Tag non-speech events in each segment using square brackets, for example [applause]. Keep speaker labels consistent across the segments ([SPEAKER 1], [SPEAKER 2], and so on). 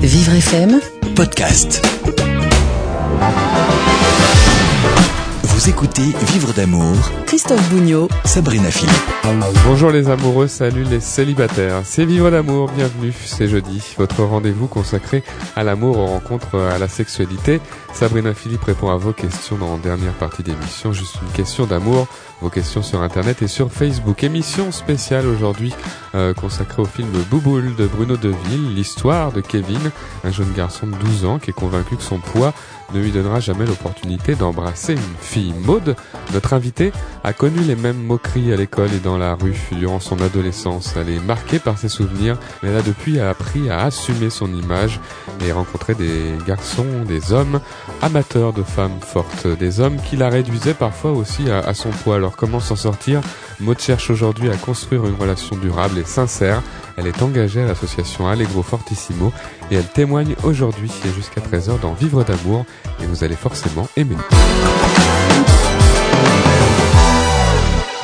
[SPEAKER 1] Vivre FM
[SPEAKER 2] podcast. Vous écoutez Vivre d'amour,
[SPEAKER 1] Christophe Bougnot
[SPEAKER 2] Sabrina Philippe.
[SPEAKER 3] Bonjour les amoureux, salut les célibataires. C'est Vivre d'amour, bienvenue, c'est jeudi, votre rendez-vous consacré à l'amour, aux rencontres, à la sexualité. Sabrina Philippe répond à vos questions dans la dernière partie d'émission, juste une question d'amour, vos questions sur internet et sur Facebook. Émission spéciale aujourd'hui euh, consacrée au film Bouboule de Bruno Deville, l'histoire de Kevin, un jeune garçon de 12 ans qui est convaincu que son poids ne lui donnera jamais l'opportunité d'embrasser une fille. Maude, notre invitée, a connu les mêmes moqueries à l'école et dans la rue durant son adolescence. Elle est marquée par ses souvenirs, mais elle a depuis appris à assumer son image et rencontré des garçons, des hommes amateurs de femmes fortes, des hommes qui la réduisaient parfois aussi à, à son poids. Alors comment s'en sortir? Maud cherche aujourd'hui à construire une relation durable et sincère. Elle est engagée à l'association Allegro Fortissimo et elle témoigne aujourd'hui et jusqu'à 13h dans Vivre d'amour et vous allez forcément aimer.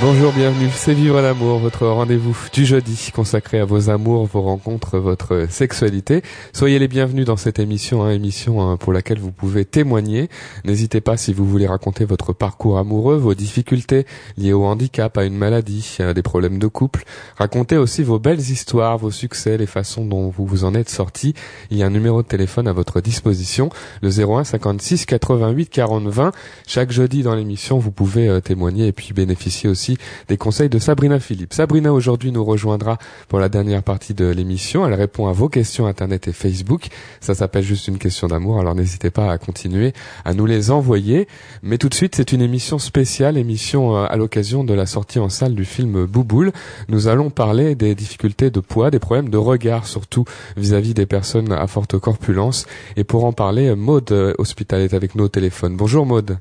[SPEAKER 3] Bonjour, bienvenue, c'est Vivre l'amour, votre rendez-vous du jeudi consacré à vos amours, vos rencontres, votre sexualité. Soyez les bienvenus dans cette émission, hein, émission hein, pour laquelle vous pouvez témoigner. N'hésitez pas si vous voulez raconter votre parcours amoureux, vos difficultés liées au handicap, à une maladie, à des problèmes de couple. Racontez aussi vos belles histoires, vos succès, les façons dont vous vous en êtes sortis. Il y a un numéro de téléphone à votre disposition, le 01 56 88 40 20. Chaque jeudi dans l'émission, vous pouvez euh, témoigner et puis bénéficier aussi des conseils de Sabrina Philippe. Sabrina aujourd'hui nous rejoindra pour la dernière partie de l'émission. Elle répond à vos questions internet et Facebook. Ça s'appelle juste une question d'amour, alors n'hésitez pas à continuer à nous les envoyer. Mais tout de suite, c'est une émission spéciale, émission euh, à l'occasion de la sortie en salle du film Bouboule. Nous allons parler des difficultés de poids, des problèmes de regard surtout vis-à-vis des personnes à forte corpulence. Et pour en parler, Maude euh, Hospital est avec nous au téléphone. Bonjour Maude.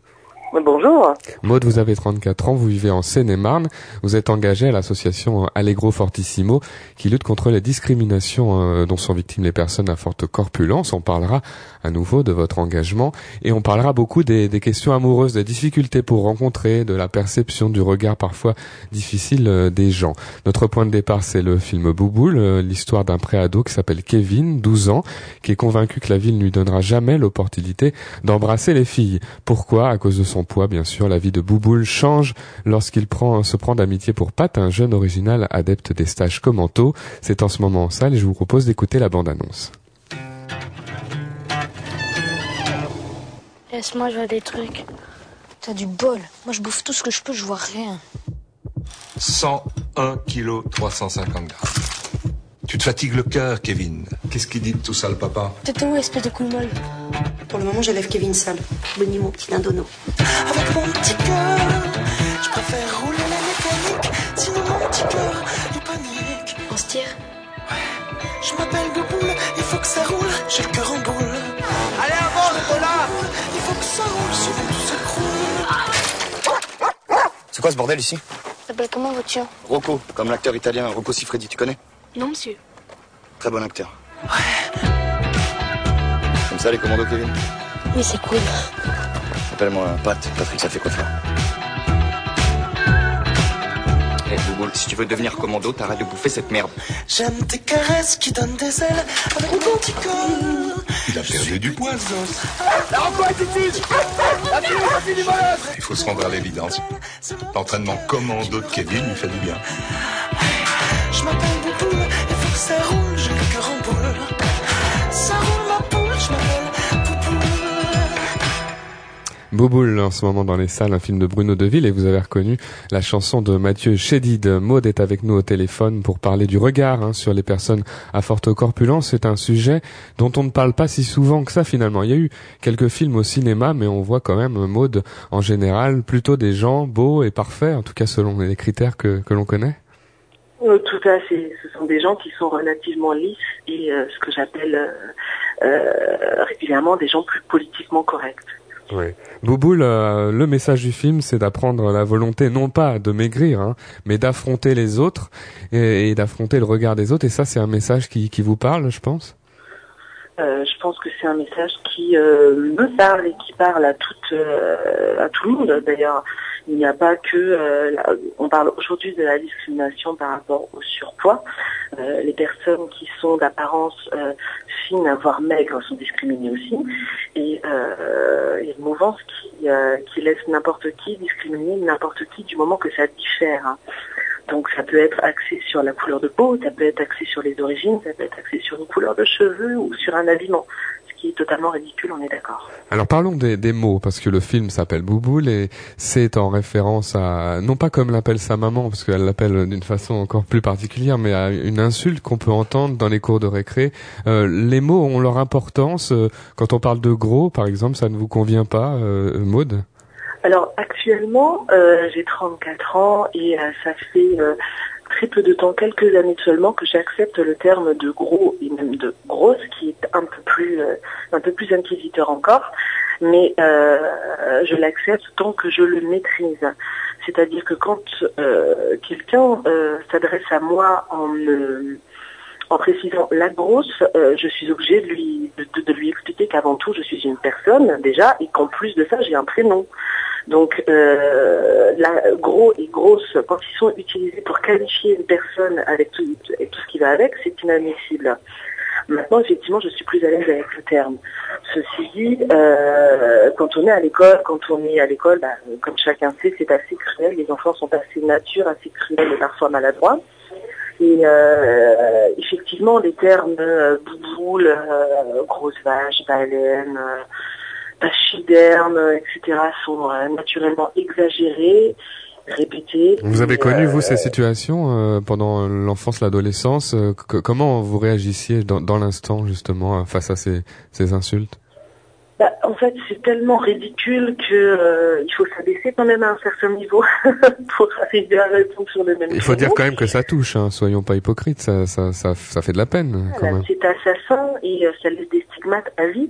[SPEAKER 4] Bonjour.
[SPEAKER 3] Maud, vous avez 34 ans, vous vivez en Seine-et-Marne. Vous êtes engagé à l'association Allegro Fortissimo qui lutte contre les discriminations euh, dont sont victimes les personnes à forte corpulence. On parlera à nouveau de votre engagement et on parlera beaucoup des, des questions amoureuses, des difficultés pour rencontrer, de la perception du regard parfois difficile euh, des gens. Notre point de départ, c'est le film Bouboule, euh, l'histoire d'un préado qui s'appelle Kevin, 12 ans, qui est convaincu que la ville ne lui donnera jamais l'opportunité d'embrasser les filles. Pourquoi? À cause de son poids, bien sûr, la vie de Bouboule change lorsqu'il prend, se prend d'amitié pour Pat, un jeune original adepte des stages commento. C'est en ce moment en salle et je vous propose d'écouter la bande-annonce.
[SPEAKER 5] Laisse-moi, je vois des trucs. T'as du bol. Moi, je bouffe tout ce que je peux, je vois rien.
[SPEAKER 6] 101 kg 350 grammes. Tu te fatigues le cœur, Kevin. Qu'est-ce qu'il dit de tout ça, le papa?
[SPEAKER 5] T'étais où, espèce de coup de molle
[SPEAKER 7] Pour le moment, j'élève Kevin seul. Bonnie, mon petit dindono.
[SPEAKER 8] Avec mon petit cœur, je préfère rouler la mécanique. Sinon, mon petit cœur, il panique.
[SPEAKER 5] On se tire
[SPEAKER 8] Je m'appelle Bouboule, il faut que ça roule. J'ai le cœur en boule.
[SPEAKER 9] Allez,
[SPEAKER 10] C'est quoi ce bordel ici
[SPEAKER 5] T'appelles comment, votre chien
[SPEAKER 10] Rocco, comme l'acteur italien Rocco Siffredi, tu connais
[SPEAKER 5] Non, monsieur.
[SPEAKER 10] Très bon acteur. Comme ça les commandos Kevin
[SPEAKER 5] Oui, c'est cool.
[SPEAKER 10] Appelle-moi Pat, Patrick, ça fait quoi faire Eh Bouboule, si tu veux devenir commando, t'arrêtes de bouffer cette merde.
[SPEAKER 8] J'aime tes caresses qui donnent des ailes. Avec mon petit.
[SPEAKER 6] Il a perdu du poids, ce gosse. Il faut se rendre à l'évidence. L'entraînement commando de Kevin lui fait du bien.
[SPEAKER 8] Je m'appelle Bouboule, il faut que ça roule. Bouboule
[SPEAKER 3] en ce moment dans les salles, un film de Bruno Deville et vous avez reconnu la chanson de Mathieu Chédid. Maud est avec nous au téléphone pour parler du regard hein, sur les personnes à forte corpulence. C'est un sujet dont on ne parle pas si souvent que ça finalement. Il y a eu quelques films au cinéma mais on voit quand même Maud en général plutôt des gens beaux et parfaits, en tout cas selon les critères que, que l'on connaît.
[SPEAKER 4] Euh, Tout à fait. Ce sont des gens qui sont relativement lisses et euh, ce que j'appelle euh, euh, régulièrement des gens plus politiquement corrects.
[SPEAKER 3] Oui. Bouboule, euh, le message du film, c'est d'apprendre la volonté non pas de maigrir, hein, mais d'affronter les autres et, d'affronter le regard des autres. Et ça, c'est un message qui, qui vous parle, je pense?
[SPEAKER 4] Euh, je pense que c'est un message qui euh, me parle et qui parle à, toute, euh, à tout le monde. D'ailleurs, Il n'y a pas que, euh, on parle aujourd'hui de la discrimination par rapport au surpoids. Euh, les personnes qui sont d'apparence euh, fine, voire maigre, sont discriminées aussi. Et euh, il y a une mouvance qui, euh, qui laisse n'importe qui discriminer n'importe qui du moment que ça diffère. hein. Donc ça peut être axé sur la couleur de peau, ça peut être axé sur les origines, ça peut être axé sur une couleur de cheveux ou sur un habillement. Ce qui est totalement ridicule, on est d'accord.
[SPEAKER 3] Alors parlons des, des mots, parce que le film s'appelle Bouboule et c'est en référence à, non pas comme l'appelle sa maman, parce qu'elle l'appelle d'une façon encore plus particulière, mais à une insulte qu'on peut entendre dans les cours de récré. Euh, les mots ont leur importance. euh, Quand on parle de gros, par exemple, ça ne vous convient pas, euh, Maude?
[SPEAKER 4] Alors actuellement, euh, j'ai 34 ans et euh, ça fait euh, très peu de temps, quelques années seulement, que j'accepte le terme de gros et même de grosse, qui est un peu plus, euh, un peu plus inquisiteur encore. Mais euh, je l'accepte tant que je le maîtrise. C'est-à-dire que quand euh, quelqu'un s'adresse à moi en précisant la grosse, je suis obligée de lui expliquer qu'avant tout, je suis une personne déjà et qu'en plus de ça, j'ai un prénom. Donc, euh, la gros et grosse, quand ils sont utilisés pour qualifier une personne avec tout, avec tout ce qui va avec, c'est inadmissible. Maintenant, effectivement, je suis plus à l'aise avec le terme. Ceci dit, euh, quand on est à l'école, quand on est à l'école, bah, comme chacun sait, c'est assez cruel. Les enfants sont assez nature, assez cruels et parfois maladroits. Et euh, effectivement, les termes euh, bouboule, euh, grosse vache, baleine, euh, pachyderme, euh, etc. sont euh, naturellement exagérés, répétés.
[SPEAKER 3] Vous avez connu,
[SPEAKER 4] euh,
[SPEAKER 3] vous, ces situations euh, pendant l'enfance, l'adolescence euh, que- Comment vous réagissiez dans, dans l'instant, justement, euh, face à ces, ces insultes?
[SPEAKER 4] Bah, en fait, c'est tellement ridicule que euh, il faut s'abaisser quand même à un certain niveau [laughs] pour arriver à répondre sur le même
[SPEAKER 3] Il faut dire quand même que ça touche, hein, soyons pas hypocrites, ça, ça, ça, ça fait de la peine, quand
[SPEAKER 4] Voilà,
[SPEAKER 3] même.
[SPEAKER 4] c'est assassin et euh, ça laisse des stigmates à vie.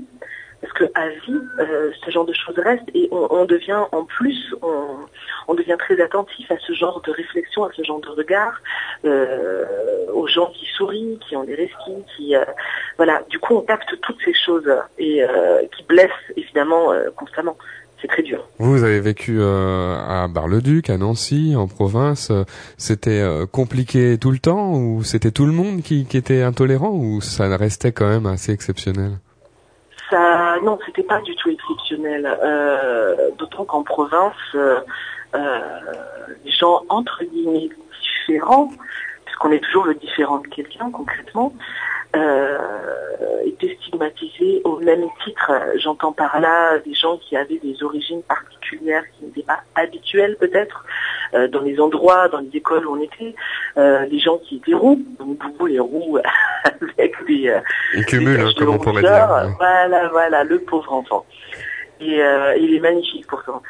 [SPEAKER 4] Parce que à vie, euh, ce genre de choses reste et on, on devient en plus, on, on devient très attentif à ce genre de réflexion, à ce genre de regard, euh, aux gens qui sourient, qui ont des resquilles, qui euh, voilà. Du coup, on capte toutes ces choses et euh, qui blessent évidemment euh, constamment. C'est très dur.
[SPEAKER 3] Vous avez vécu euh, à Bar-le-Duc, à Nancy, en province. C'était euh, compliqué tout le temps ou c'était tout le monde qui, qui était intolérant ou ça restait quand même assez exceptionnel?
[SPEAKER 4] Ça, non, c'était pas du tout exceptionnel. Euh, D'autant qu'en province, euh, les gens entre guillemets différents, puisqu'on est toujours le différent de quelqu'un concrètement, étaient stigmatisés au même titre. J'entends par là des gens qui avaient des origines particulières qui n'étaient pas habituelles peut-être euh, dans les endroits, dans les écoles où on était, euh, des gens qui étaient roux, donc boubou les roux [laughs] avec des euh,
[SPEAKER 3] Il cumule, hein, comme on pourrait dire.
[SPEAKER 4] Voilà, voilà, le pauvre enfant. Et euh, il est magnifique pourtant.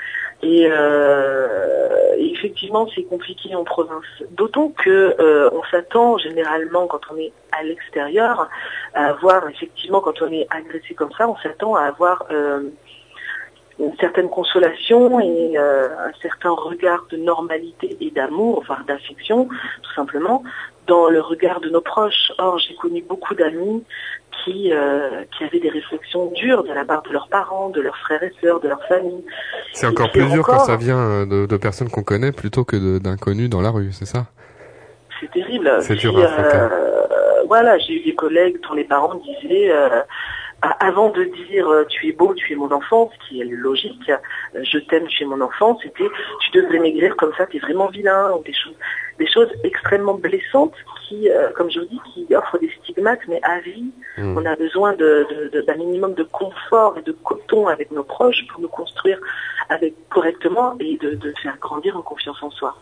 [SPEAKER 4] Et euh, effectivement, c'est compliqué en province. D'autant que euh, on s'attend généralement quand on est à l'extérieur à avoir effectivement quand on est agressé comme ça, on s'attend à avoir euh, une certaine consolation et euh, un certain regard de normalité et d'amour, voire d'affection, tout simplement, dans le regard de nos proches. Or, j'ai connu beaucoup d'amis qui, euh, qui avaient des réflexions dures de la part de leurs parents, de leurs frères et sœurs, de leur famille.
[SPEAKER 3] C'est encore plus dur quand ça vient euh, de, de personnes qu'on connaît plutôt que d'inconnus dans la rue, c'est ça?
[SPEAKER 4] C'est terrible.
[SPEAKER 3] C'est dur à affronter.
[SPEAKER 4] euh, voilà, j'ai eu des collègues dont les parents disaient, euh, avant de dire euh, tu es beau, tu es mon enfant, ce qui est logique, euh, je t'aime, tu es mon enfant, c'était tu devrais maigrir comme ça, tu es vraiment vilain, ou des choses, des choses extrêmement blessantes qui, euh, comme je vous dis, qui offrent des stigmates, mais à vie,
[SPEAKER 3] Hmm.
[SPEAKER 4] on a besoin de- de- de- d'un minimum de confort et de coton avec nos proches pour nous construire avec correctement et de, de faire grandir en confiance en soi.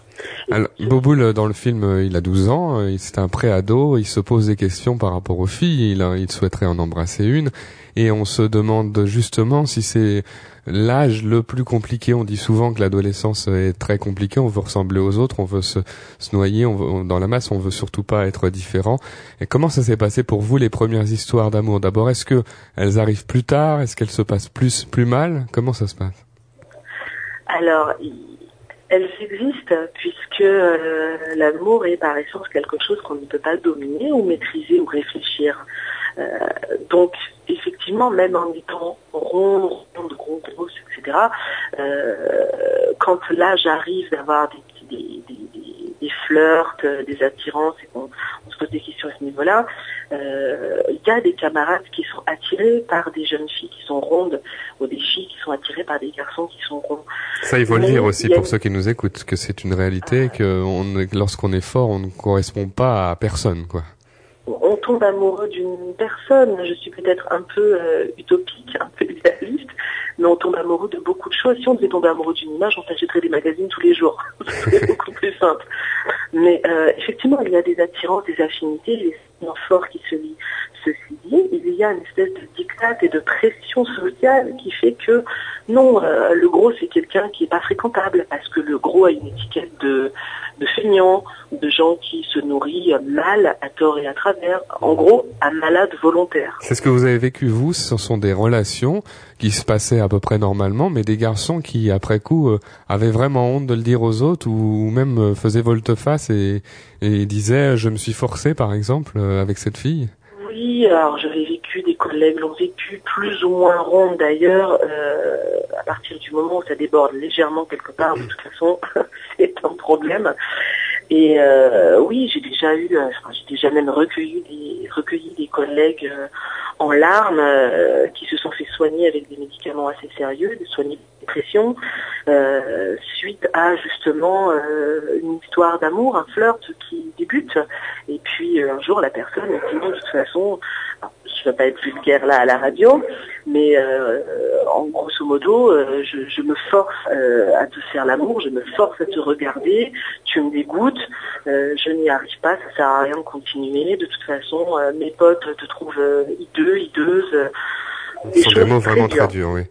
[SPEAKER 4] Et
[SPEAKER 3] Alors, Boboul, euh, dans le film, euh, il a 12 ans, euh, c'est un pré-ado, il se pose des questions par rapport aux filles, il, a- il souhaiterait en embrasser une, et on se demande justement si c'est l'âge le plus compliqué. On dit souvent que l'adolescence est très compliquée, on veut ressembler aux autres, on veut se, noyer dans la masse, on veut surtout pas être différent. Et comment ça s'est passé pour vous les premières histoires d'amour? D'abord, est-ce que elles arrivent plus tard? Est-ce qu'elles se passent plus plus mal? Comment ça se passe?
[SPEAKER 4] Alors, elles existent puisque euh, l'amour est par essence quelque chose qu'on ne peut pas dominer ou maîtriser ou réfléchir. Donc, effectivement, même en étant rond, ronde, gros, grosse, etc., quand là j'arrive d'avoir des, des, des, des, flirts, des attirances, et qu'on on se pose des questions à ce niveau-là, il y a des camarades qui sont attirés par des jeunes filles qui sont rondes, ou des filles qui sont attirées par des garçons qui sont ronds.
[SPEAKER 3] Ça, il faut le dire aussi pour ceux qui nous écoutent, que c'est une réalité, que on, lorsqu'on est fort, on ne correspond pas à personne, quoi
[SPEAKER 4] on tombe amoureux d'une personne. Je suis peut-être un peu euh, utopique, un peu idéaliste, mais on tombe amoureux de beaucoup de choses. Si on devait tomber amoureux d'une image, on s'achèterait des magazines tous les jours. [laughs] C'est beaucoup plus simple. Mais euh, effectivement, il y a des attirances, des affinités, des sentiments forts qui se lient. Ceci dit, il y a une espèce de dictat et de pression sociale qui fait que non, euh, le gros c'est quelqu'un qui n'est pas fréquentable parce que le gros a une étiquette de, de feignant, de gens qui se nourrissent mal à tort et à travers, en gros, un malade volontaire.
[SPEAKER 3] C'est ce que vous avez vécu vous, ce sont des relations qui se passaient à peu près normalement, mais des garçons qui, après coup, euh, avaient vraiment honte de le dire aux autres ou, même euh, faisaient volte-face et, et disaient je me suis forcé par exemple avec cette fille
[SPEAKER 4] alors j'avais vécu, des collègues l'ont vécu, plus ou moins rond d'ailleurs, euh, à partir du moment où ça déborde légèrement quelque part, de toute façon, [laughs] c'est un problème. Et euh, oui, j'ai déjà eu, euh, j'ai déjà même recueilli des, recueilli des collègues en larmes qui se sont fait soigner avec des médicaments assez sérieux, des soigner dépression, suite à justement une histoire d'amour, un flirt qui débute. Et puis un jour, la personne dit de toute façon, je ne vais pas être vulgaire là à la radio, mais euh, en grosso modo, euh, je, me force euh, à te faire l'amour, je me force à te regarder, tu me dégoûtes, je n'y arrive pas, ça sert à rien de continuer. De toute façon, mes potes te trouvent hideux, hideuse.
[SPEAKER 3] Ce sont des mots vraiment très durs, oui.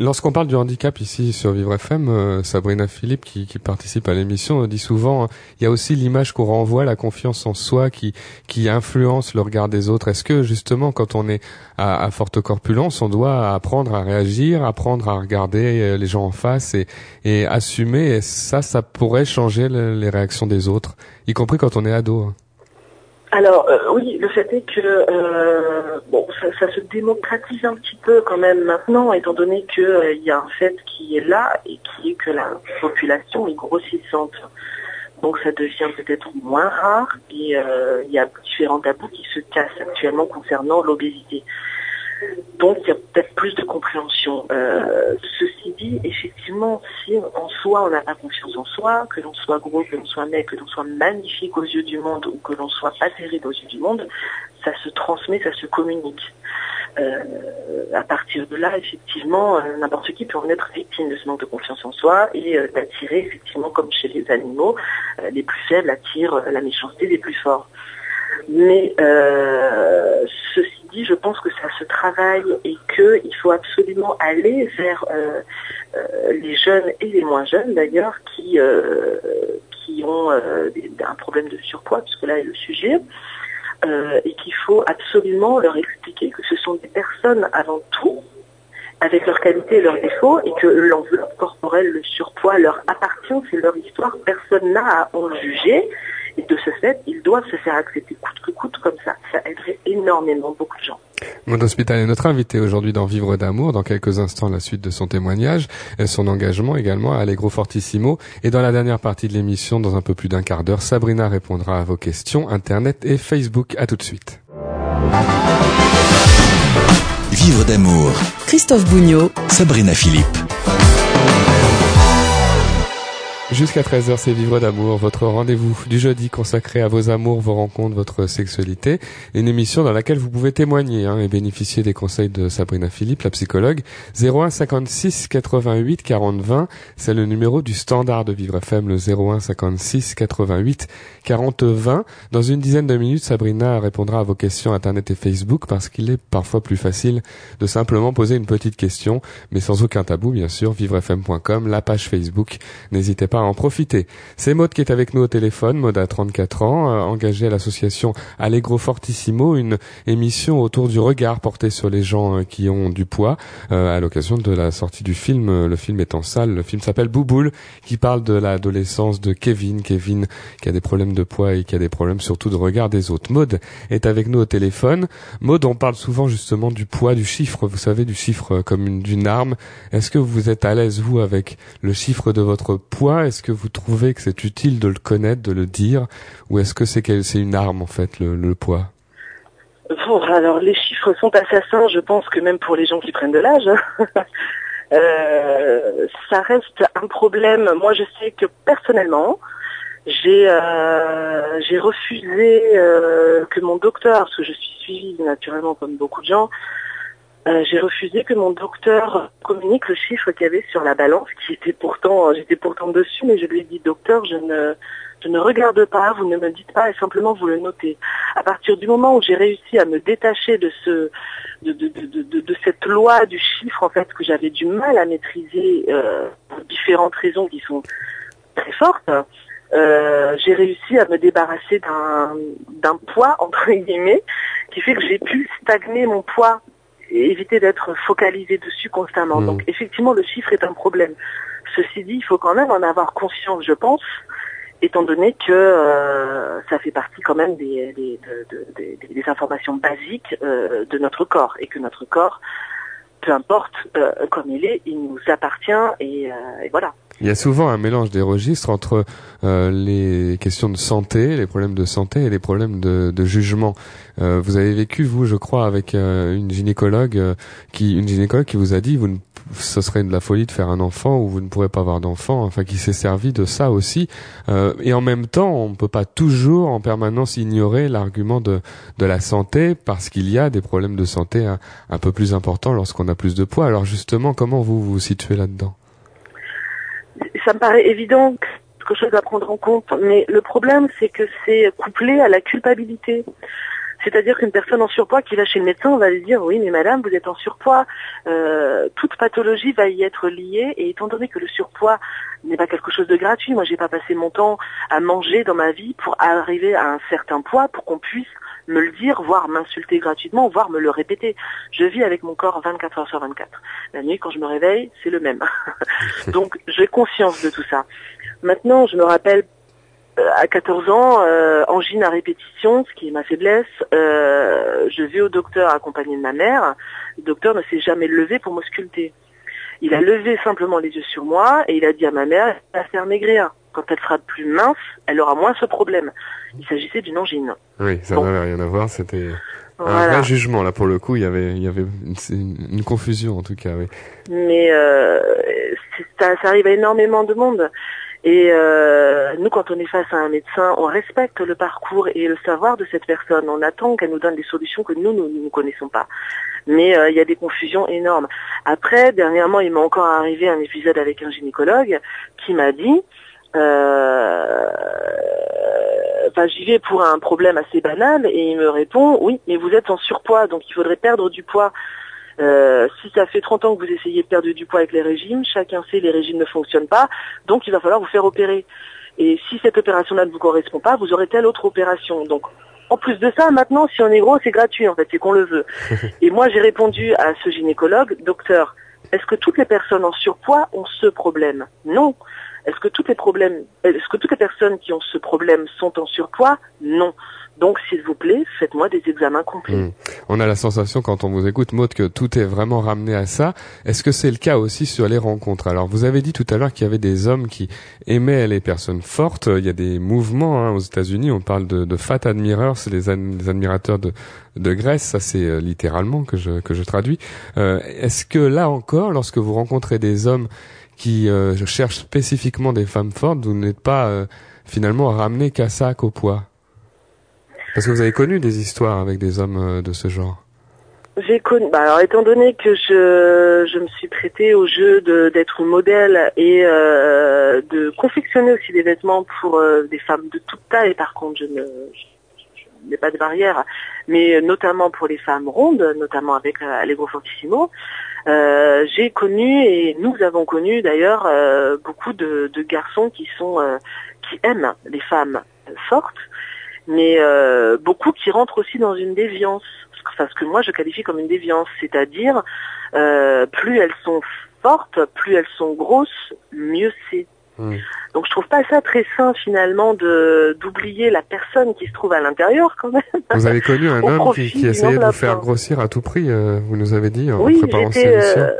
[SPEAKER 3] Lorsqu'on parle du handicap ici sur Vivre FM, euh, Sabrina Philippe qui, qui participe à l'émission dit souvent, hein, il y a aussi l'image qu'on renvoie, la confiance en soi qui, qui influence le regard des autres. Est-ce que justement quand on est à, à, forte corpulence, on doit apprendre à réagir, apprendre à regarder euh, les gens en face et, et assumer? Et ça, ça pourrait changer les réactions des autres, y compris quand on est ado hein.
[SPEAKER 4] Alors euh, oui, le fait est que euh, bon, ça, se démocratise un petit peu quand même maintenant, étant donné qu'il euh, y a un fait qui est là et qui est que la population est grossissante. Donc ça devient peut-être moins rare et il y a différents tabous qui se cassent actuellement concernant l'obésité. Donc il y a peut-être plus de compréhension. Euh, ceci dit, effectivement, si en soi on n'a pas confiance en soi, que l'on soit gros, que l'on soit mec, que l'on soit magnifique aux yeux du monde ou que l'on soit pas terrible aux yeux du monde, ça se transmet, ça se communique. Euh, à partir de là, effectivement, euh, n'importe qui peut en être victime de ce manque de confiance en soi et d'attirer, effectivement, comme chez les animaux, les plus faibles attirent la méchanceté des plus forts. Mais ceci je pense que ça se travaille et qu'il faut absolument aller vers euh, euh, les jeunes et les moins jeunes d'ailleurs qui, euh, qui ont un problème de surpoids, puisque là est le sujet, et qu'il faut absolument leur expliquer que ce sont des personnes avant tout avec leurs qualités et leurs défauts, et que l'enveloppe corporelle, le surpoids leur appartient, c'est leur histoire, personne n'a à en juger, et de ce fait, ils doivent se faire accepter coûte que coûte comme ça. Ça aiderait énormément beaucoup de gens.
[SPEAKER 3] Mon Hospital est notre invité aujourd'hui dans Vivre d'amour. Dans quelques instants, la suite de son témoignage, et son engagement également à Allegro Fortissimo. Et dans la dernière partie de l'émission, dans un peu plus d'un quart d'heure, Sabrina répondra à vos questions Internet et Facebook. À tout de suite.
[SPEAKER 2] Vivre d'amour.
[SPEAKER 1] Christophe Bougnot.
[SPEAKER 2] Sabrina Philippe.
[SPEAKER 3] Jusqu'à 13h, c'est Vivre d'amour, votre rendez-vous du jeudi consacré à vos amours, vos rencontres, votre sexualité. Une émission dans laquelle vous pouvez témoigner hein, et bénéficier des conseils de Sabrina Philippe, la psychologue. 01 56 88 40 20, c'est le numéro du standard de Vivre FM, le 01 56 88 40 20. Dans une dizaine de minutes, Sabrina répondra à vos questions Internet et Facebook parce qu'il est parfois plus facile de simplement poser une petite question, mais sans aucun tabou, bien sûr. Vivrefm.com, la page Facebook. N'hésitez pas en profiter. C'est Maud qui est avec nous au téléphone. Maud a 34 ans, euh, engagée à l'association Allegro Fortissimo, une émission autour du regard porté sur les gens euh, qui ont du poids euh, à l'occasion de la sortie du film. Euh, Le film est en salle. Le film s'appelle Bouboule, qui parle de l'adolescence de Kevin. Kevin qui a des problèmes de poids et qui a des problèmes surtout de regard des autres. Maud est avec nous au téléphone. Maud, on parle souvent justement du poids, du chiffre, vous savez, du chiffre comme une- d'une arme. Est-ce que vous êtes à l'aise, vous, avec le chiffre de votre poids? Est-ce que vous trouvez que c'est utile de le connaître, de le dire Ou est-ce que c'est une arme, en fait, le, poids?
[SPEAKER 4] Bon, alors les chiffres sont assassins, je pense que même pour les gens qui prennent de l'âge. [laughs] Euh, ça reste un problème. Moi, je sais que personnellement, j'ai euh, refusé euh, que mon docteur, parce que je suis suivie naturellement comme beaucoup de gens, euh, j'ai refusé que mon docteur communique le chiffre qu'il y avait sur la balance, qui était pourtant, j'étais pourtant dessus, mais je lui ai dit, docteur, je ne, je ne regarde pas, vous ne me dites pas, et simplement vous le notez. À partir du moment où j'ai réussi à me détacher de ce, de, de, de, de, cette loi du chiffre, en fait, que j'avais du mal à maîtriser euh, pour différentes raisons qui sont très fortes, euh, j'ai réussi à me débarrasser d'un poids, [laughs] entre guillemets, qui fait que j'ai pu stagner mon poids et éviter d'être focalisé dessus constamment.
[SPEAKER 3] Mhm.
[SPEAKER 4] Donc effectivement, le chiffre est un problème. Ceci dit, il faut quand même en avoir conscience, je pense, étant donné que euh, ça fait partie quand même des, des, de- de- des- des informations basiques euh, de notre corps et que notre corps, peu importe euh, comme il est, il nous appartient et, et voilà.
[SPEAKER 3] Il y a souvent un mélange des registres entre euh, les questions de santé, les problèmes de santé et les problèmes de, jugement. Euh, vous avez vécu, vous, je crois, avec euh, une gynécologue qui, une gynécologue qui vous a dit, vous ne, ce serait de la folie de faire un enfant ou vous ne pourrez pas avoir d'enfant. Enfin, qui s'est servi de ça aussi. Et en même temps, on ne peut pas toujours, en permanence, ignorer l'argument de de la santé parce qu'il y a des problèmes de santé un peu plus importants lorsqu'on a plus de poids. Alors justement, comment vous vous situez là-dedans?
[SPEAKER 4] Ça me paraît évident que c'est quelque chose à prendre en compte, mais le problème c'est que c'est couplé à la culpabilité. C'est-à-dire qu'une personne en surpoids qui va chez le médecin va lui dire oui mais madame vous êtes en surpoids, Euh, toute pathologie va y être liée et étant donné que le surpoids n'est pas quelque chose de gratuit, moi j'ai pas passé mon temps à manger dans ma vie pour arriver à un certain poids pour qu'on puisse me le dire, voire m'insulter gratuitement, voire me le répéter. Je vis avec mon corps 24 heures sur 24. La nuit quand je me réveille, c'est le même. [laughs] Donc j'ai conscience de tout ça. Maintenant, je me rappelle euh, à 14 ans, euh, angine à répétition, ce qui est ma faiblesse. Euh, je vais au docteur accompagné de ma mère. Le docteur ne s'est jamais levé pour m'ausculter. Il a levé simplement les yeux sur moi et il a dit à ma mère, va faire maigrir. Quand elle sera plus mince, elle aura moins ce problème. Il s'agissait d'une angine.
[SPEAKER 3] Oui, ça
[SPEAKER 4] Bon.
[SPEAKER 3] n'avait rien à voir. C'était un vrai jugement là pour le coup. Il y avait, il y avait une, confusion en tout cas. Oui.
[SPEAKER 4] mais euh, ça, ça arrive à énormément de monde. Et euh, nous, quand on est face à un médecin, on respecte le parcours et le savoir de cette personne. On attend qu'elle nous donne des solutions que nous, nous ne connaissons pas. Mais euh, il y a des confusions énormes. Après, dernièrement, il m'a encore arrivé un épisode avec un gynécologue qui m'a dit, enfin, j'y vais pour un problème assez banal et il me répond, oui, mais vous êtes en surpoids, donc il faudrait perdre du poids. Euh, si ça fait 30 ans que vous essayez de perdre du poids avec les régimes, chacun sait les régimes ne fonctionnent pas, donc il va falloir vous faire opérer. Et si cette opération-là ne vous correspond pas, vous aurez telle autre opération. Donc, en plus de ça, maintenant, si on est gros, c'est gratuit, en fait, c'est qu'on le veut. [laughs] Et moi, j'ai répondu à ce gynécologue, docteur, est-ce que toutes les personnes en surpoids ont ce problème? Non. Est-ce que toutes les problèmes, est-ce que toutes les personnes qui ont ce problème sont en surpoids? Non. Donc, s'il vous plaît, faites-moi des examens complets.
[SPEAKER 3] Mm. On a la sensation quand on vous écoute, Maud, que tout est vraiment ramené à ça. Est-ce que c'est le cas aussi sur les rencontres? Alors, vous avez dit tout à l'heure qu'il y avait des hommes qui aimaient les personnes fortes. Il y a des mouvements hein, aux États-Unis. On parle de, fat admirers, c'est les, ad- les admirateurs de, de graisse. Ça, c'est euh, littéralement que je que je traduis. Euh, Est-ce que là encore, lorsque vous rencontrez des hommes qui euh, cherchent spécifiquement des femmes fortes, vous n'êtes pas euh, finalement ramené qu'à ça, qu'au poids Parce que vous avez connu des histoires avec des hommes euh, de ce genre.
[SPEAKER 4] J'ai connu. Bah alors, étant donné que je, je me suis prêtée au jeu d'être modèle et euh, de confectionner aussi des vêtements pour euh, des femmes de toute taille, par contre, je ne, je, n'est pas de barrière, mais notamment pour les femmes rondes, notamment avec euh, Allegro Fortissimo, euh, j'ai connu et nous avons connu d'ailleurs euh, beaucoup de, de garçons qui sont euh, qui aiment les femmes fortes, mais euh, beaucoup qui rentrent aussi dans une déviance, enfin ce que moi je qualifie comme une déviance, c'est-à-dire euh, plus elles sont fortes, plus elles sont grosses, mieux c'est.
[SPEAKER 3] Hmm.
[SPEAKER 4] Donc je trouve pas ça très sain finalement de d'oublier la personne qui se trouve à l'intérieur quand même.
[SPEAKER 3] Vous avez connu un [laughs] homme qui, qui essayait de vous faire grossir à tout prix, euh, vous nous avez dit en
[SPEAKER 4] Oui,
[SPEAKER 3] préparant
[SPEAKER 4] euh,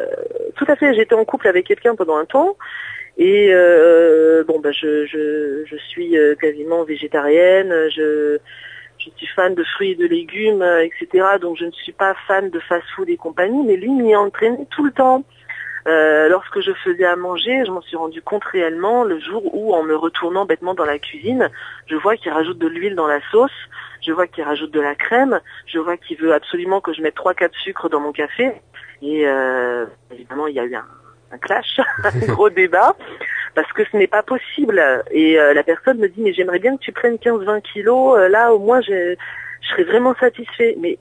[SPEAKER 4] tout à fait. J'étais en couple avec quelqu'un pendant un temps. Et euh, bon, bah, je, je, je suis euh, quasiment végétarienne. Je, je suis fan de fruits et de légumes, etc. Donc je ne suis pas fan de fast-food et compagnie. Mais lui m'y entraînait tout le temps. Euh, lorsque je faisais à manger, je m'en suis rendu compte réellement le jour où, en me retournant bêtement dans la cuisine, je vois qu'il rajoute de l'huile dans la sauce, je vois qu'il rajoute de la crème, je vois qu'il veut absolument que je mette 3-4 sucres dans mon café. Et euh, évidemment, il y a eu un, un clash, [laughs] un gros [laughs] débat, parce que ce n'est pas possible. Et euh, la personne me dit, mais j'aimerais bien que tu prennes 15-20 kilos, là au moins je, je serais vraiment satisfait. Mais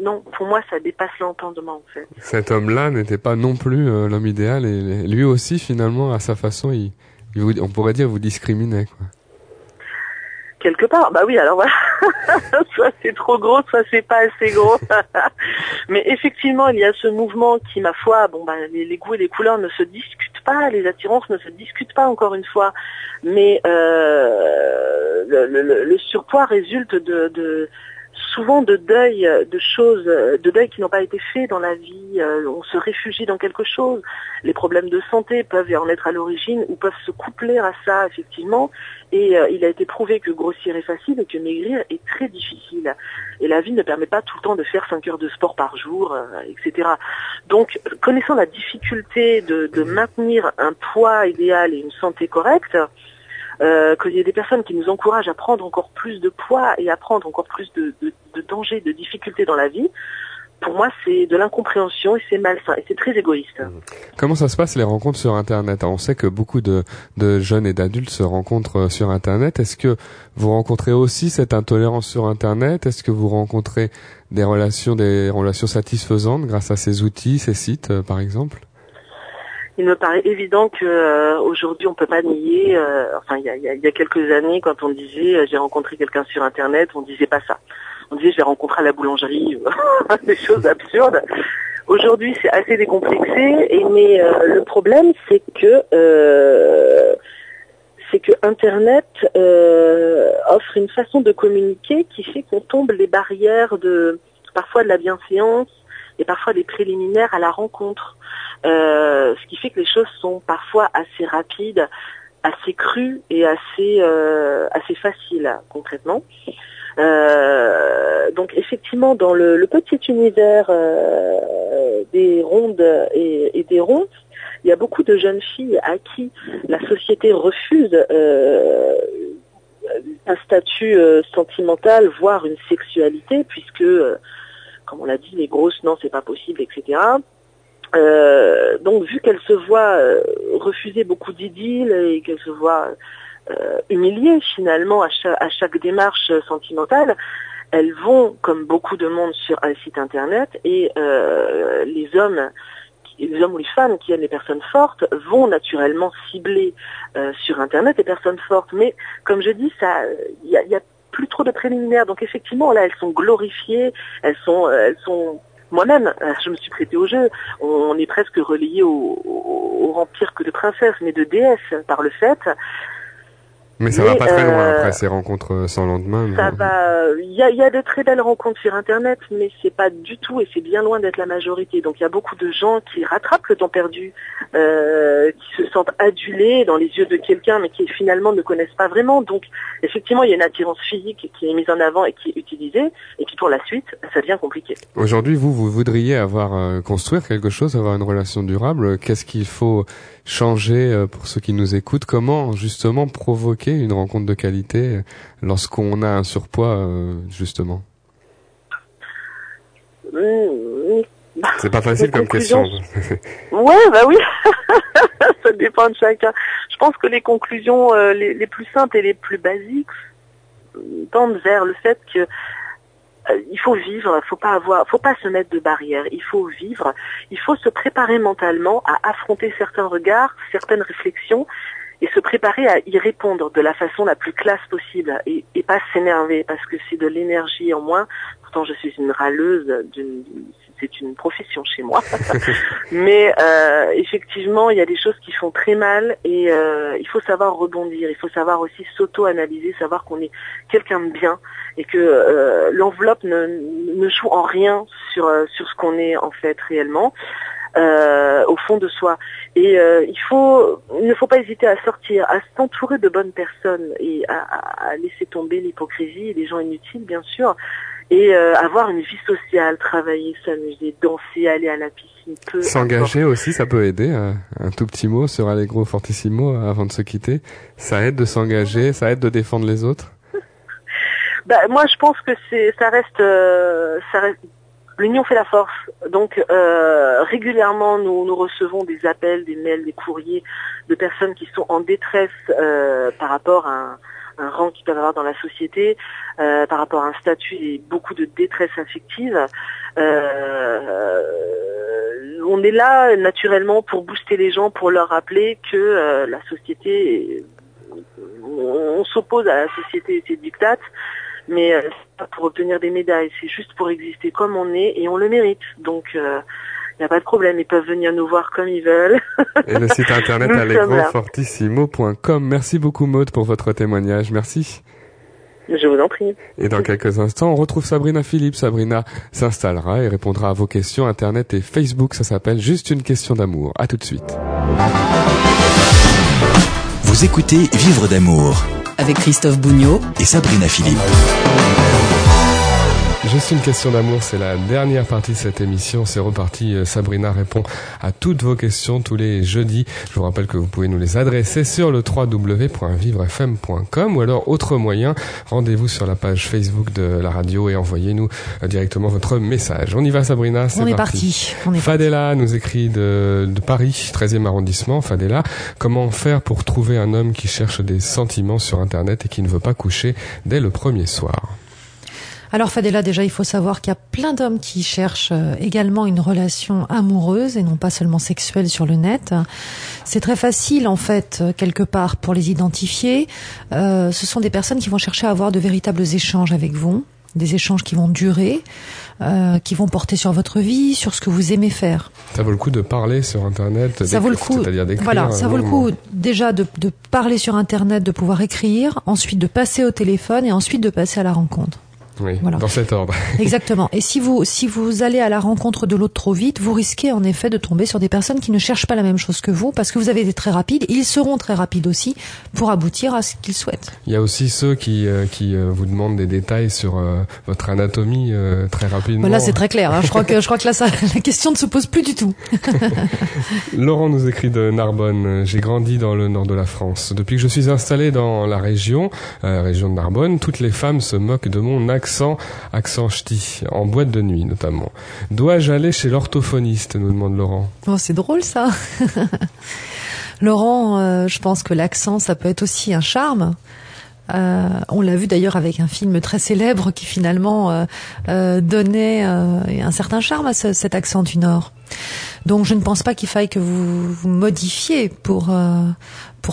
[SPEAKER 4] non, pour moi, ça dépasse l'entendement en fait.
[SPEAKER 3] Cet homme-là n'était pas non plus euh, l'homme idéal et lui aussi finalement à sa façon, il, il vous- on pourrait dire vous discriminait. Quoi.
[SPEAKER 4] Quelque part, bah oui, alors voilà, [laughs] soit c'est trop gros, soit c'est pas assez gros. [laughs] Mais effectivement, il y a ce mouvement qui, ma foi, bon bah les, les goûts et les couleurs ne se discutent pas, les attirances ne se discutent pas encore une fois. Mais euh, le, le- le surpoids résulte de, de souvent de deuil, de choses, de deuil qui n'ont pas été faits dans la vie. Euh, on se réfugie dans quelque chose. Les problèmes de santé peuvent en être à l'origine ou peuvent se coupler à ça, effectivement. Et euh, il a été prouvé que grossir est facile et que maigrir est très difficile. Et la vie ne permet pas tout le temps de faire 5 heures de sport par jour, euh, etc. Donc, connaissant la difficulté de maintenir un poids idéal et une santé correcte, euh, qu'il y ait des personnes qui nous encouragent à prendre encore plus de poids et à prendre encore plus de, de, de dangers, de difficultés dans la vie, pour moi, c'est de l'incompréhension et c'est malsain et c'est très égoïste.
[SPEAKER 3] Comment ça se passe les rencontres sur Internet? On sait que beaucoup de, de jeunes et d'adultes se rencontrent euh, sur Internet. Est-ce que vous rencontrez aussi cette intolérance sur Internet? Est-ce que vous rencontrez des relations, des relations satisfaisantes grâce à ces outils, ces sites, euh, par exemple?
[SPEAKER 4] Il me paraît évident que euh, aujourd'hui on peut pas nier. euh, enfin, il y a, quelques années, quand on disait euh, j'ai rencontré quelqu'un sur Internet, on disait pas ça. On disait je l'ai rencontré à la boulangerie, euh, [laughs] des choses absurdes. Aujourd'hui, c'est assez décomplexé, mais le problème, c'est que c'est que Internet offre une façon de communiquer qui fait qu'on tombe les barrières de parfois de la bienséance et parfois des préliminaires à la rencontre. Euh, ce qui fait que les choses sont parfois assez rapides, assez crues et assez euh, assez faciles concrètement. Euh, donc effectivement, dans le, petit univers des rondes et, et des ronds, il y a beaucoup de jeunes filles à qui la société refuse un statut sentimental, voire une sexualité, puisque, comme on l'a dit, les grosses, non, c'est pas possible, etc. Euh, donc, vu qu'elles se voient euh, refuser beaucoup d'idylles et qu'elles se voient euh, humiliées finalement à chaque, démarche sentimentale, elles vont, comme beaucoup de monde, sur un site internet et euh, les hommes les hommes ou les femmes qui aiment les personnes fortes vont naturellement cibler sur Internet les personnes fortes. Mais comme je dis, ça, il y a plus trop de préliminaires. Donc effectivement, là, elles sont glorifiées, elles sont, euh, elles sont. Moi-même, euh, je me suis prêtée au jeu. On, est presque relié au, au, que de princesse, mais de déesse par le fait.
[SPEAKER 3] Mais ça
[SPEAKER 4] Mais,
[SPEAKER 3] va pas très loin
[SPEAKER 4] euh,
[SPEAKER 3] après ces rencontres euh, sans lendemain.
[SPEAKER 4] Ça va. Il y a, il y a de très belles rencontres sur Internet, mais c'est pas du tout et c'est bien loin d'être la majorité. Donc il y a beaucoup de gens qui rattrapent le temps perdu, euh, qui se sentent adulés dans les yeux de quelqu'un, mais qui finalement ne connaissent pas vraiment. Donc effectivement, il y a une attirance physique qui est mise en avant et qui est utilisée, et puis pour la suite, ça devient compliqué.
[SPEAKER 3] Aujourd'hui, vous, vous voudriez avoir euh, construire quelque chose, avoir une relation durable. Qu'est-ce qu'il faut changer euh, pour ceux qui nous écoutent? Comment justement provoquer une rencontre de qualité lorsqu'on a un surpoids, euh, justement C'est pas facile comme question.
[SPEAKER 4] Ouais, bah oui, [laughs] ça dépend de chacun. Je pense que les conclusions euh, les, les plus simples et les plus basiques euh, tendent vers le fait que euh, il faut vivre, faut pas avoir, faut pas se mettre de barrières. Il faut vivre, il faut se préparer mentalement à affronter certains regards, certaines réflexions, et se préparer à y répondre de la façon la plus classe possible et, et pas s'énerver parce que c'est de l'énergie en moins. Pourtant, je suis une râleuse, c'est une profession chez moi. [laughs] Mais euh, effectivement, il y a des choses qui font très mal et euh, il faut savoir rebondir. Il faut savoir aussi s'auto-analyser, savoir qu'on est quelqu'un de bien et que euh, l'enveloppe ne, ne joue en rien sur euh, sur ce qu'on est en fait réellement. Euh, au fond de soi et euh, il faut il ne faut pas hésiter à sortir à s'entourer de bonnes personnes et à, à- laisser tomber l'hypocrisie et les gens inutiles bien sûr et euh, avoir une vie sociale travailler s'amuser danser aller à la piscine
[SPEAKER 11] S'engager aussi, ça peut aider. Un tout petit mot sur Allegro Fortissimo euh, avant de se quitter. Ça aide de s'engager, ça aide de défendre les autres? [laughs]
[SPEAKER 4] Bah, moi, je pense que c'est, ça reste, euh, ça reste. L'union fait la force. Donc, euh, régulièrement, nous, nous recevons des appels, des mails, des courriers de personnes qui sont en détresse euh, par rapport à un, un rang qu'ils peuvent avoir dans la société, euh, par rapport à un statut et beaucoup de détresse affective. Euh, on est là naturellement pour booster les gens, pour leur rappeler que euh, la société, on, on s'oppose à la société et ses dictates, mais euh, c'est pas pour obtenir des médailles, c'est juste pour exister comme on est et on le mérite. Donc il n'y a pas de problème, ils peuvent venir nous voir comme ils veulent. [laughs]
[SPEAKER 11] Et le site internet allegrofortissimo.com. Merci beaucoup Maude pour votre témoignage. Merci.
[SPEAKER 4] Je vous en prie.
[SPEAKER 11] Et dans quelques instants, on retrouve Sabrina Philippe. Sabrina s'installera et répondra à vos questions Internet et Facebook. Ça s'appelle Juste une question d'amour. À tout de suite.
[SPEAKER 2] Vous écoutez Vivre d'amour
[SPEAKER 1] Avec Christophe Bougnot
[SPEAKER 2] et Sabrina Philippe.
[SPEAKER 11] Juste une question d'amour, c'est la dernière partie de cette émission. C'est reparti. Euh, Sabrina répond à toutes vos questions tous les jeudis. Je vous rappelle que vous pouvez nous les adresser sur le www.vivrefm.com ou alors autre moyen, rendez-vous sur la page Facebook de la radio et envoyez-nous euh, directement votre message. On y va Sabrina, c'est
[SPEAKER 12] On est parti. On est
[SPEAKER 11] Fadela nous écrit de, de Paris, 13e arrondissement. Fadela, comment faire pour trouver un homme qui cherche des sentiments sur Internet et qui ne veut pas coucher dès le premier soir?
[SPEAKER 12] Alors Fadela, déjà, il faut savoir qu'il y a plein d'hommes qui cherchent euh, également une relation amoureuse et non pas seulement sexuelle sur le net. C'est très facile, en fait, euh, quelque part, pour les identifier. Euh, ce sont des personnes qui vont chercher à avoir de véritables échanges avec vous, des échanges qui vont durer, euh, qui vont porter sur votre vie, sur ce que vous aimez faire.
[SPEAKER 11] Ça vaut le coup de parler sur Internet,
[SPEAKER 12] Ça vaut le coup.
[SPEAKER 11] c'est-à-dire.
[SPEAKER 12] Voilà, ça vaut le coup déjà de, de parler sur Internet, de pouvoir écrire, ensuite de passer au téléphone et ensuite de passer à la rencontre.
[SPEAKER 11] Oui,
[SPEAKER 12] Voilà.
[SPEAKER 11] dans cet ordre. [laughs]
[SPEAKER 12] Exactement. Et si vous si vous allez à la rencontre de l'autre trop vite, vous risquez en effet de tomber sur des personnes qui ne cherchent pas la même chose que vous parce que vous avez été très rapide. Ils seront très rapides aussi pour aboutir à ce qu'ils souhaitent.
[SPEAKER 11] Il y a aussi ceux qui, euh, qui euh, vous demandent des détails sur euh, votre anatomie euh, très rapidement.
[SPEAKER 12] Bah là, c'est très clair. hein. Je crois que je crois que là, ça, [laughs] la question ne se pose plus du tout. [laughs]
[SPEAKER 11] Laurent nous écrit de Narbonne. J'ai grandi dans le nord de la France. Depuis que je suis installé dans la région, région de Narbonne, toutes les femmes se moquent de mon accent, accent ch'ti, en boîte de nuit notamment. Dois-je aller chez l'orthophoniste nous demande Laurent.
[SPEAKER 12] Oh, c'est drôle ça. [laughs] Laurent, euh, je pense que l'accent, ça peut être aussi un charme. Euh, on l'a vu d'ailleurs avec un film très célèbre qui finalement euh, donnait un certain charme à ce- cet accent du Nord. Donc je ne pense pas qu'il faille que vous vous modifiez pour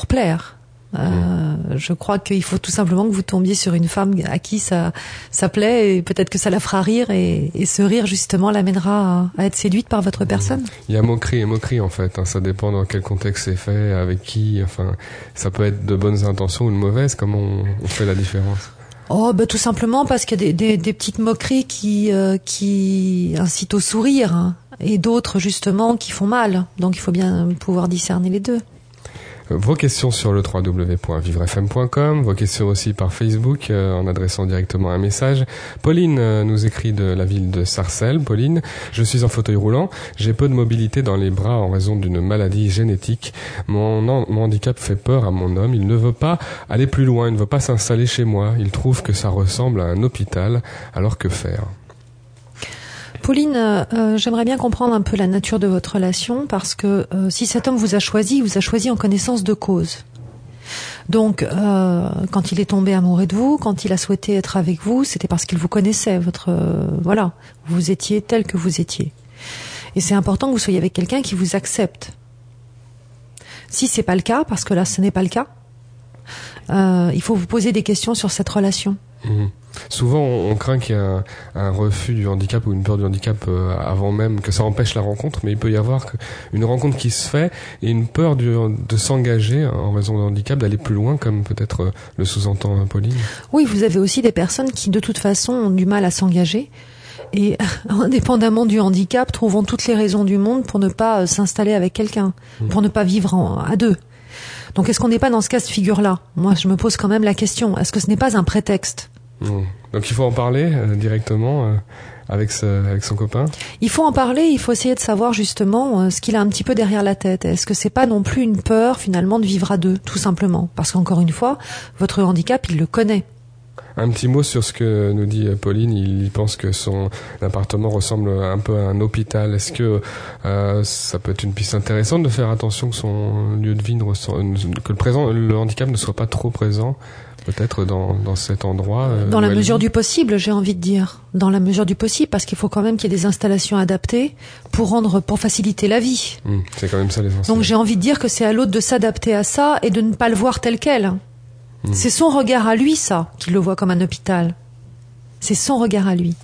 [SPEAKER 12] plaire. Euh, Je crois qu'il faut tout simplement que vous tombiez sur une femme à qui ça ça plaît et peut-être que ça la fera rire et, et ce rire justement l'amènera à, à être séduite par votre personne.
[SPEAKER 11] Il y a moquerie et moquerie en fait. hein. Ça dépend dans quel contexte c'est fait, avec qui. Enfin, ça peut être de bonnes intentions ou de mauvaises. Comment on, on fait la différence?
[SPEAKER 12] Oh, bah tout simplement parce qu'il y a des, des, des petites moqueries qui euh, qui incitent au sourire hein, et d'autres justement qui font mal. Donc il faut bien pouvoir discerner les deux.
[SPEAKER 11] Vos questions sur le www.vivrefm.com, vos questions aussi par Facebook euh, en adressant directement un message. Pauline euh, nous écrit de la ville de Sarcelles. Pauline, je suis en fauteuil roulant, j'ai peu de mobilité dans les bras en raison d'une maladie génétique. Mon, mon handicap fait peur à mon homme, il ne veut pas aller plus loin, il ne veut pas s'installer chez moi, il trouve que ça ressemble à un hôpital, alors que faire?
[SPEAKER 12] Pauline, euh, euh, j'aimerais bien comprendre un peu la nature de votre relation parce que euh, si cet homme vous a choisi, il vous a choisi en connaissance de cause. Donc, quand il est tombé amoureux de vous, quand il a souhaité être avec vous, c'était parce qu'il vous connaissait. Votre voilà, vous étiez tel que vous étiez. Et c'est important que vous soyez avec quelqu'un qui vous accepte. Si c'est pas le cas, parce que là, ce n'est pas le cas, il faut vous poser des questions sur cette relation.
[SPEAKER 11] Mhm. Souvent, on, on craint qu'il y ait un, un refus du handicap ou une peur du handicap euh, avant même que ça empêche la rencontre, mais il peut y avoir une rencontre qui se fait et une peur du- de s'engager en raison du handicap, d'aller plus loin, comme peut-être euh, le sous-entend euh, Pauline.
[SPEAKER 12] Oui, vous avez aussi des personnes qui, de toute façon, ont du mal à s'engager. Et [laughs] indépendamment du handicap, trouvent toutes les raisons du monde pour ne pas s'installer avec quelqu'un, pour ne pas vivre en- à deux. Donc est-ce qu'on n'est pas dans ce cas de figure-là? Moi, je me pose quand même la question, est-ce que ce n'est pas un prétexte?
[SPEAKER 11] Donc il faut en parler euh, directement euh, avec, ce- avec son copain.
[SPEAKER 12] Il faut en parler, il faut essayer de savoir justement euh, ce qu'il a un petit peu derrière la tête. Est-ce que c'est pas non plus une peur finalement de vivre à deux, tout simplement? Parce qu'encore une fois, votre handicap, il le connaît.
[SPEAKER 11] Un petit mot sur ce que nous dit Pauline. Il pense que son appartement ressemble un peu à un hôpital. Est-ce que euh, ça peut être une piste intéressante de faire attention que son lieu de vie ne ressent, que le présent, le handicap ne soit pas trop présent, peut-être dans, dans cet endroit. euh,
[SPEAKER 12] Dans la mesure du possible, j'ai envie de dire. Dans la mesure du possible, parce qu'il faut quand même qu'il y ait des installations adaptées pour rendre, pour faciliter la vie.
[SPEAKER 11] Hum, c'est quand même ça l'essentiel.
[SPEAKER 12] Donc j'ai envie de dire que c'est à l'autre de s'adapter à ça et de ne pas le voir tel quel. C'est son regard à lui, ça, qu'il le voit comme un hôpital. C'est son regard à lui.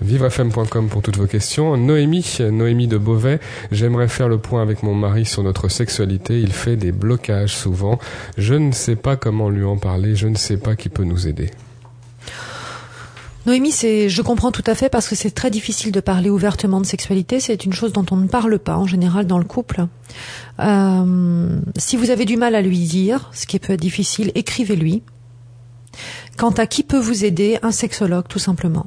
[SPEAKER 11] Vivrefm.com pour toutes vos questions. Noémie, Noémie de Beauvais, j'aimerais faire le point avec mon mari sur notre sexualité. Il fait des blocages souvent. Je ne sais pas comment lui en parler. Je ne sais pas qui peut nous aider.
[SPEAKER 12] Noémie, c'est, je comprends tout à fait parce que c'est très difficile de parler ouvertement de sexualité. C'est une chose dont on ne parle pas en général dans le couple. Euh, si vous avez du mal à lui dire, ce qui peut être difficile, écrivez-lui. Quant à qui peut vous aider, un sexologue tout simplement.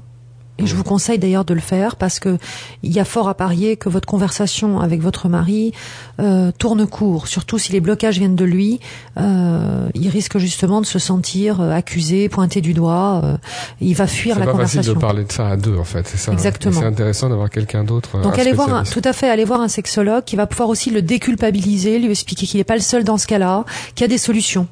[SPEAKER 12] Et je vous conseille d'ailleurs de le faire parce que il y a fort à parier que votre conversation avec votre mari euh, tourne court, surtout si les blocages viennent de lui. Euh, il risque justement de se sentir euh, accusé, pointé du doigt. euh, il va fuir
[SPEAKER 11] C'est
[SPEAKER 12] la
[SPEAKER 11] pas facile
[SPEAKER 12] conversation.
[SPEAKER 11] de parler de ça à deux, en fait. C'est ça. hein.
[SPEAKER 12] Exactement.
[SPEAKER 11] C'est intéressant d'avoir quelqu'un d'autre.
[SPEAKER 12] Donc allez voir, un, tout à fait, allez voir un sexologue qui va pouvoir aussi le déculpabiliser, lui expliquer qu'il n'est pas le seul dans ce cas-là, qu'il y a des solutions.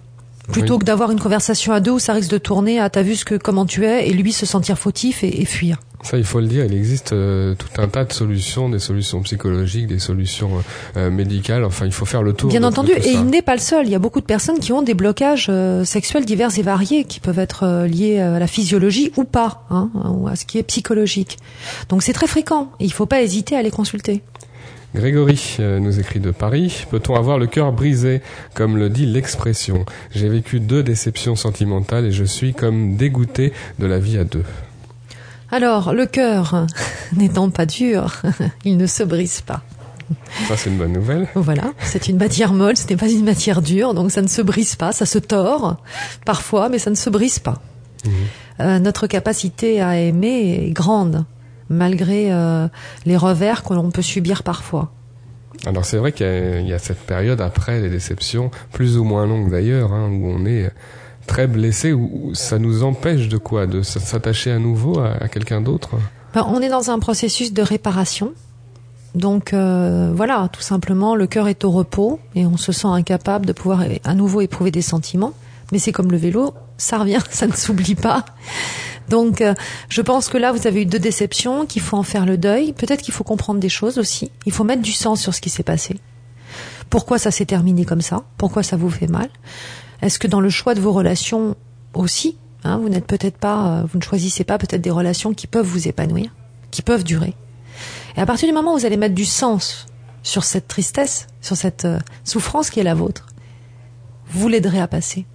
[SPEAKER 12] Plutôt
[SPEAKER 11] Oui.
[SPEAKER 12] que d'avoir une conversation à deux où ça risque de tourner à t'as vu ce que comment tu es et lui se sentir fautif et, et fuir.
[SPEAKER 11] Ça, il faut le dire, il existe euh, tout un tas de solutions, des solutions psychologiques, des solutions euh, médicales. Enfin, il faut faire le tour.
[SPEAKER 12] Bien
[SPEAKER 11] de- de
[SPEAKER 12] entendu,
[SPEAKER 11] tout
[SPEAKER 12] et
[SPEAKER 11] ça.
[SPEAKER 12] il n'est pas le seul. Il y a beaucoup de personnes qui ont des blocages euh, sexuels divers et variés qui peuvent être euh, liés à la physiologie ou pas, hein, ou à ce qui est psychologique. Donc c'est très fréquent. Et il ne faut pas hésiter à les consulter.
[SPEAKER 11] Grégory euh, nous écrit de Paris. Peut-on avoir le cœur brisé, comme le dit l'expression? J'ai vécu deux déceptions sentimentales et je suis comme dégoûté de la vie à deux.
[SPEAKER 12] Alors, le cœur [laughs] n'étant pas dur, [laughs] il ne se brise pas.
[SPEAKER 11] Ça, c'est une bonne nouvelle.
[SPEAKER 12] Voilà, c'est une matière molle, ce n'est pas une matière dure, donc ça ne se brise pas, ça se tord parfois, mais ça ne se brise pas. Euh, notre capacité à aimer est grande, malgré euh, les revers que l'on peut subir parfois.
[SPEAKER 11] Alors, c'est vrai qu'il y, a- il y a cette période après les déceptions, plus ou moins longue d'ailleurs, hein, où on est très blessé, où ça nous empêche de quoi? De s'attacher à nouveau à, à quelqu'un d'autre?
[SPEAKER 12] Ben, on est dans un processus de réparation. Donc euh, voilà, tout simplement, le cœur est au repos et on se sent incapable de pouvoir à nouveau éprouver des sentiments. Mais c'est comme le vélo, ça revient, [laughs] ça ne s'oublie pas. Donc euh, je pense que là, vous avez eu deux déceptions, qu'il faut en faire le deuil. Peut-être qu'il faut comprendre des choses aussi. Il faut mettre du sens sur ce qui s'est passé. Pourquoi ça s'est terminé comme ça? Pourquoi ça vous fait mal? Est-ce que dans le choix de vos relations aussi, hein, vous n'êtes peut-être pas, euh, vous ne choisissez pas peut-être des relations qui peuvent vous épanouir, qui peuvent durer? Et à partir du moment où vous allez mettre du sens sur cette tristesse, sur cette euh, souffrance qui est la vôtre, vous l'aiderez à passer.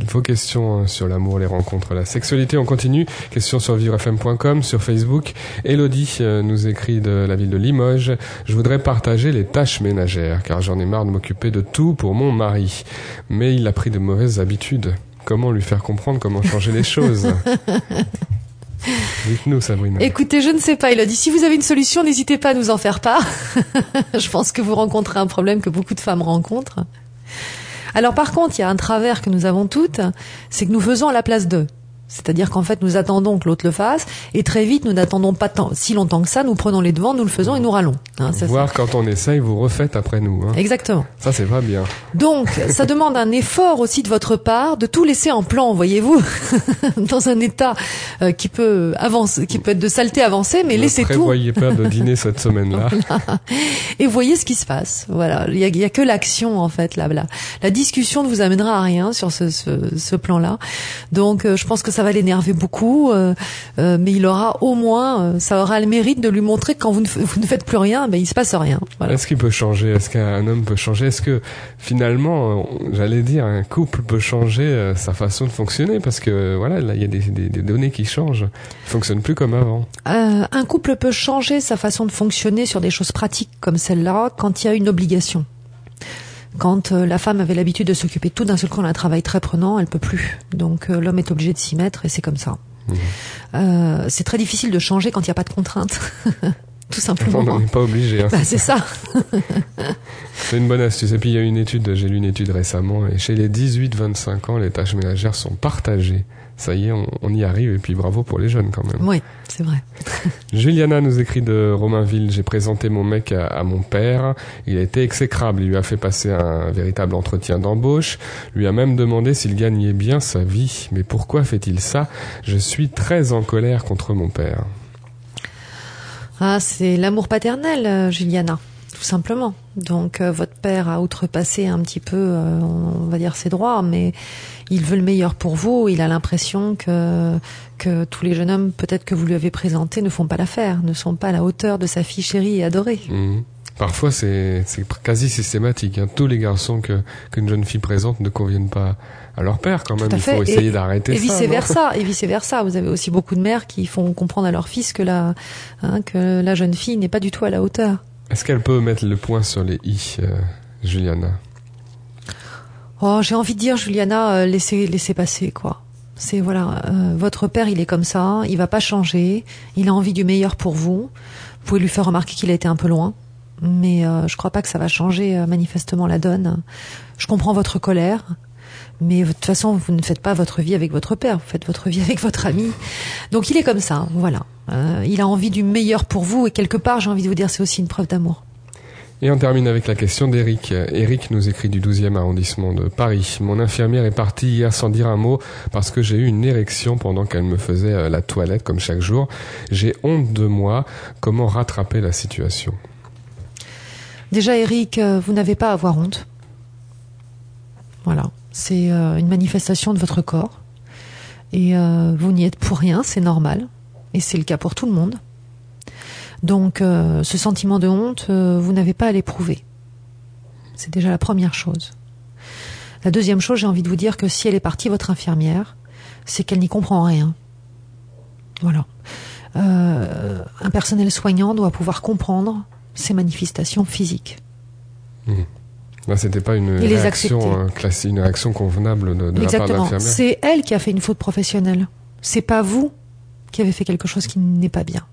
[SPEAKER 11] Vos questions euh, sur l'amour, les rencontres, la sexualité, on continue. Questions sur vivrefm.com, sur Facebook. Elodie euh, nous écrit de la ville de Limoges. Je voudrais partager les tâches ménagères, car j'en ai marre de m'occuper de tout pour mon mari. Mais il a pris de mauvaises habitudes. Comment lui faire comprendre comment changer les choses? [laughs] Dites-nous, Sabrina.
[SPEAKER 12] Écoutez, je ne sais pas, Elodie. Si vous avez une solution, n'hésitez pas à nous en faire part. [laughs] je pense que vous rencontrez un problème que beaucoup de femmes rencontrent. Alors par contre, il y a un travers que nous avons toutes, c'est que nous faisons à la place d'eux. C'est-à-dire qu'en fait, nous attendons que l'autre le fasse, et très vite, nous n'attendons pas tant, si longtemps que ça, nous prenons les devants, nous le faisons et nous râlons.
[SPEAKER 11] Hein, Voir quand on essaye, vous refaites après nous. Hein.
[SPEAKER 12] Exactement.
[SPEAKER 11] Ça, c'est pas bien.
[SPEAKER 12] Donc, ça demande un effort aussi de votre part de tout laisser en plan, voyez-vous, [laughs] dans un état euh, qui peut avancer, qui peut être de saleté avancée, mais laissez tout.
[SPEAKER 11] Ne prévoyez pas de dîner [laughs] cette semaine-là.
[SPEAKER 12] Et voyez ce qui se passe. Voilà, il y a, y a, que l'action en fait là. là. La discussion ne vous amènera à rien sur ce, ce, ce plan-là. Donc, euh, je pense que ça ça va l'énerver beaucoup, euh, euh, mais il aura au moins, euh, ça aura le mérite de lui montrer que quand vous ne, vous ne faites plus rien, ben il se passe rien.
[SPEAKER 11] Voilà. Est-ce qu'il peut changer? Est-ce qu'un homme peut changer? Est-ce que finalement, j'allais dire, un couple peut changer sa façon de fonctionner? Parce que voilà, là, il y a des, des, des, données qui changent. Il fonctionne plus comme avant.
[SPEAKER 12] un couple peut changer sa façon de fonctionner sur des choses pratiques comme celle-là quand il y a une obligation quand euh, la femme avait l'habitude de s'occuper de tout, d'un seul coup, on a un travail très prenant, elle peut plus. Donc euh, l'homme est obligé de s'y mettre et c'est comme ça. Mmh. Euh, c'est très difficile de changer quand il n'y a pas de contraintes. [laughs] tout simplement.
[SPEAKER 11] On n'est pas obligé. Hein.
[SPEAKER 12] Bah, c'est ça. [laughs]
[SPEAKER 11] c'est une bonne astuce. Et puis il y a une étude, j'ai lu une étude récemment, et chez les 18-25 ans, les tâches ménagères sont partagées ça y est, on, y arrive et puis bravo pour les jeunes quand même.
[SPEAKER 12] Oui, c'est vrai. [laughs] [laughs]
[SPEAKER 11] Juliana nous écrit de Romainville, j'ai présenté mon mec à, mon père, il a été exécrable, il lui a fait passer un véritable entretien d'embauche, lui a même demandé s'il gagnait bien sa vie, mais pourquoi fait-il ça? Je suis très en colère contre mon père.
[SPEAKER 12] Ah, c'est l'amour paternel, euh, Juliana tout simplement. Donc euh, votre père a outrepassé un petit peu, euh, on va dire ses droits, mais il veut le meilleur pour vous. Il a l'impression que que tous les jeunes hommes, peut-être que vous lui avez présentés, ne font pas l'affaire, ne sont pas à la hauteur de sa fille chérie et adorée.
[SPEAKER 11] Mhm. Parfois, c'est quasi systématique. Hein. Tous les garçons que qu'une jeune fille présente ne conviennent pas à leur père quand même. Il faut essayer d'arrêter
[SPEAKER 12] ça. [laughs] Et vice versa. et vice versa. Vous avez aussi beaucoup de mères qui font comprendre à leur fils que la hein, que la jeune fille n'est pas du tout à la hauteur.
[SPEAKER 11] Est-ce qu'elle peut mettre le point sur les i, euh, Juliana?
[SPEAKER 12] Oh, j'ai envie de dire, Juliana, euh, laissez, laissez passer, quoi. C'est voilà, euh, votre père, il est comme ça, il va pas changer, il a envie du meilleur pour vous. Vous pouvez lui faire remarquer qu'il a été un peu loin, mais je crois pas que ça va changer manifestement la donne. Je comprends votre colère, mais de toute façon, vous ne faites pas votre vie avec votre père, vous faites votre vie avec votre ami. Donc il est comme ça, voilà. Euh, il a envie du meilleur pour vous et quelque part, j'ai envie de vous dire, c'est aussi une preuve d'amour.
[SPEAKER 11] Et on termine avec la question d'Eric. Eric nous écrit du 12e arrondissement de Paris. Mon infirmière est partie hier sans dire un mot parce que j'ai eu une érection pendant qu'elle me faisait euh, la toilette comme chaque jour. J'ai honte de moi. Comment rattraper la situation?
[SPEAKER 12] Déjà, Eric, euh, vous n'avez pas à avoir honte. Voilà. C'est une manifestation de votre corps. Et vous n'y êtes pour rien, c'est normal et c'est le cas pour tout le monde. Donc euh, ce sentiment de honte, euh, vous n'avez pas à l'éprouver. C'est déjà la première chose. La deuxième chose, j'ai envie de vous dire que si elle est partie, votre infirmière, c'est qu'elle n'y comprend rien. Voilà. Euh, un personnel soignant doit pouvoir comprendre ces manifestations physiques.
[SPEAKER 11] Mmh. Là, c'était pas une réaction classique, une réaction convenable de, de la part de l'infirmière.
[SPEAKER 12] C'est elle qui a fait une faute professionnelle. C'est pas vous qui avait fait quelque chose qui n'est pas bien.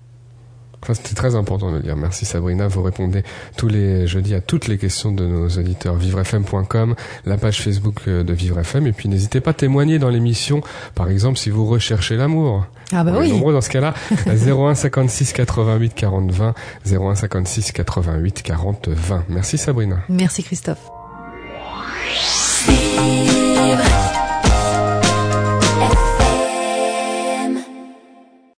[SPEAKER 11] C'était très important de le dire. Merci Sabrina. Vous répondez tous les jeudis à toutes les questions de nos auditeurs. vivrefm.com, la page Facebook euh, de Vivre FM. Et puis n'hésitez pas à témoigner dans l'émission. Par exemple, si vous recherchez l'amour.
[SPEAKER 12] Ah bah on oui.
[SPEAKER 11] est nombreux dans ce cas-là. 01 56 88 40 20. 01 56 88 40 20. Merci Sabrina.
[SPEAKER 12] Merci Christophe.